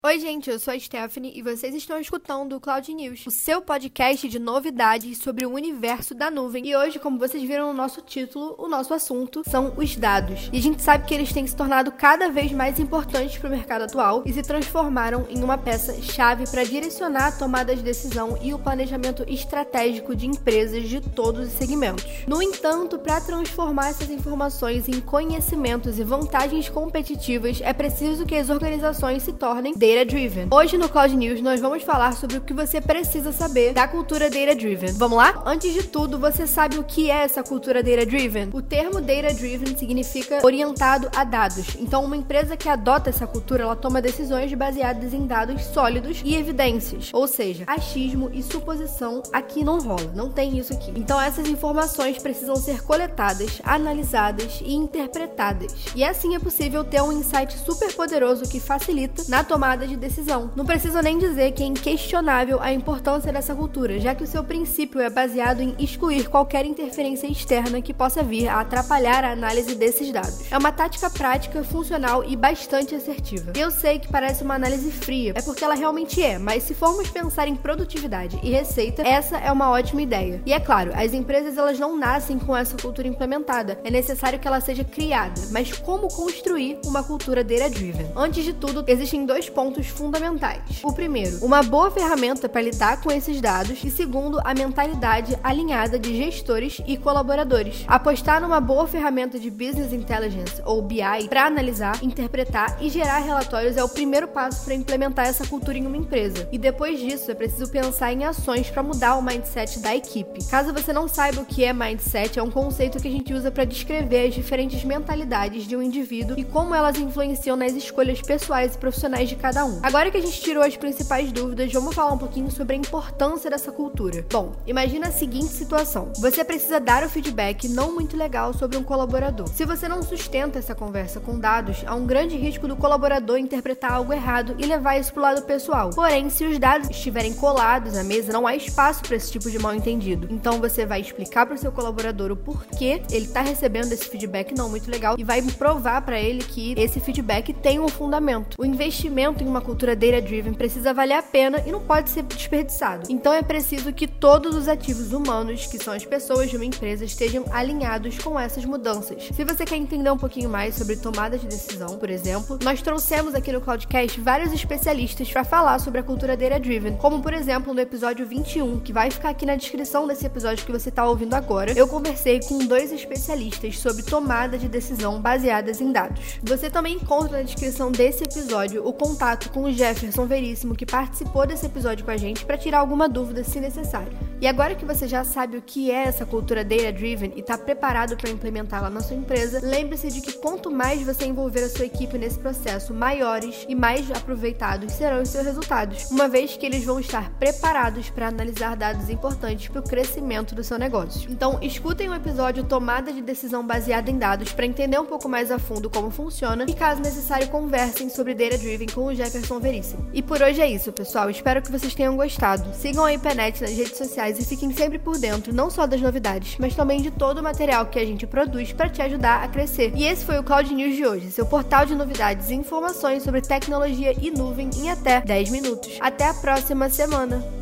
Oi, gente, eu sou a Stephanie e vocês estão escutando o Cloud News, o seu podcast de novidades sobre o universo da nuvem. E hoje, como vocês viram no nosso título, o nosso assunto são os dados. E a gente sabe que eles têm se tornado cada vez mais importantes para o mercado atual e se transformaram em uma peça-chave para direcionar a tomada de decisão e o planejamento estratégico de empresas de todos os segmentos. No entanto, para transformar essas informações em conhecimentos e vantagens competitivas, é preciso que as organizações se tornem Data Driven. Hoje no Cloud News nós vamos falar sobre o que você precisa saber da cultura Data Driven. Vamos lá? Antes de tudo, você sabe o que é essa cultura Data Driven? O termo Data Driven significa orientado a dados. Então, uma empresa que adota essa cultura, ela toma decisões baseadas em dados sólidos e evidências. Ou seja, achismo e suposição aqui não rola, não tem isso aqui. Então, essas informações precisam ser coletadas, analisadas e interpretadas. E assim é possível ter um insight super poderoso que facilita na tomada tomada de decisão. Não preciso nem dizer que é inquestionável a importância dessa cultura, já que o seu princípio é baseado em excluir qualquer interferência externa que possa vir a atrapalhar a análise desses dados. É uma tática prática, funcional e bastante assertiva. Eu sei que parece uma análise fria, é porque ela realmente é, mas se formos pensar em produtividade e receita, essa é uma ótima ideia. E é claro, as empresas elas não nascem com essa cultura implementada, é necessário que ela seja criada. Mas como construir uma cultura data-driven? Antes de tudo, existem dois pontos pontos fundamentais. O primeiro, uma boa ferramenta para lidar com esses dados e segundo, a mentalidade alinhada de gestores e colaboradores. Apostar numa boa ferramenta de business intelligence ou BI para analisar, interpretar e gerar relatórios é o primeiro passo para implementar essa cultura em uma empresa. E depois disso, é preciso pensar em ações para mudar o mindset da equipe. Caso você não saiba o que é mindset, é um conceito que a gente usa para descrever as diferentes mentalidades de um indivíduo e como elas influenciam nas escolhas pessoais e profissionais de cada cada um. Agora que a gente tirou as principais dúvidas, vamos falar um pouquinho sobre a importância dessa cultura. Bom, imagina a seguinte situação: você precisa dar o feedback não muito legal sobre um colaborador. Se você não sustenta essa conversa com dados, há um grande risco do colaborador interpretar algo errado e levar isso pro lado pessoal. Porém, se os dados estiverem colados à mesa, não há espaço para esse tipo de mal entendido. Então você vai explicar para o seu colaborador o porquê ele está recebendo esse feedback não muito legal e vai provar para ele que esse feedback tem um fundamento. O investimento uma cultura data-driven precisa valer a pena e não pode ser desperdiçado. Então é preciso que todos os ativos humanos, que são as pessoas de uma empresa, estejam alinhados com essas mudanças. Se você quer entender um pouquinho mais sobre tomada de decisão, por exemplo, nós trouxemos aqui no Cloudcast vários especialistas para falar sobre a cultura data-driven, como por exemplo no episódio 21, que vai ficar aqui na descrição desse episódio que você está ouvindo agora. Eu conversei com dois especialistas sobre tomada de decisão baseadas em dados. Você também encontra na descrição desse episódio o contato contato com o Jefferson Veríssimo, que participou desse episódio com a gente, para tirar alguma dúvida se necessário. E agora que você já sabe o que é essa cultura data driven e está preparado para implementá-la na sua empresa, lembre-se de que quanto mais você envolver a sua equipe nesse processo, maiores e mais aproveitados serão os seus resultados, uma vez que eles vão estar preparados para analisar dados importantes para o crescimento do seu negócio. Então, escutem o episódio Tomada de Decisão baseada em dados para entender um pouco mais a fundo como funciona e, caso necessário, conversem sobre data driven com o Jefferson Jefferson Veríssimo. E por hoje é isso, pessoal. Espero que vocês tenham gostado. Sigam a IPNET nas redes sociais e fiquem sempre por dentro, não só das novidades, mas também de todo o material que a gente produz para te ajudar a crescer. E esse foi o Cloud News de hoje, seu portal de novidades e informações sobre tecnologia e nuvem em até 10 minutos. Até a próxima semana!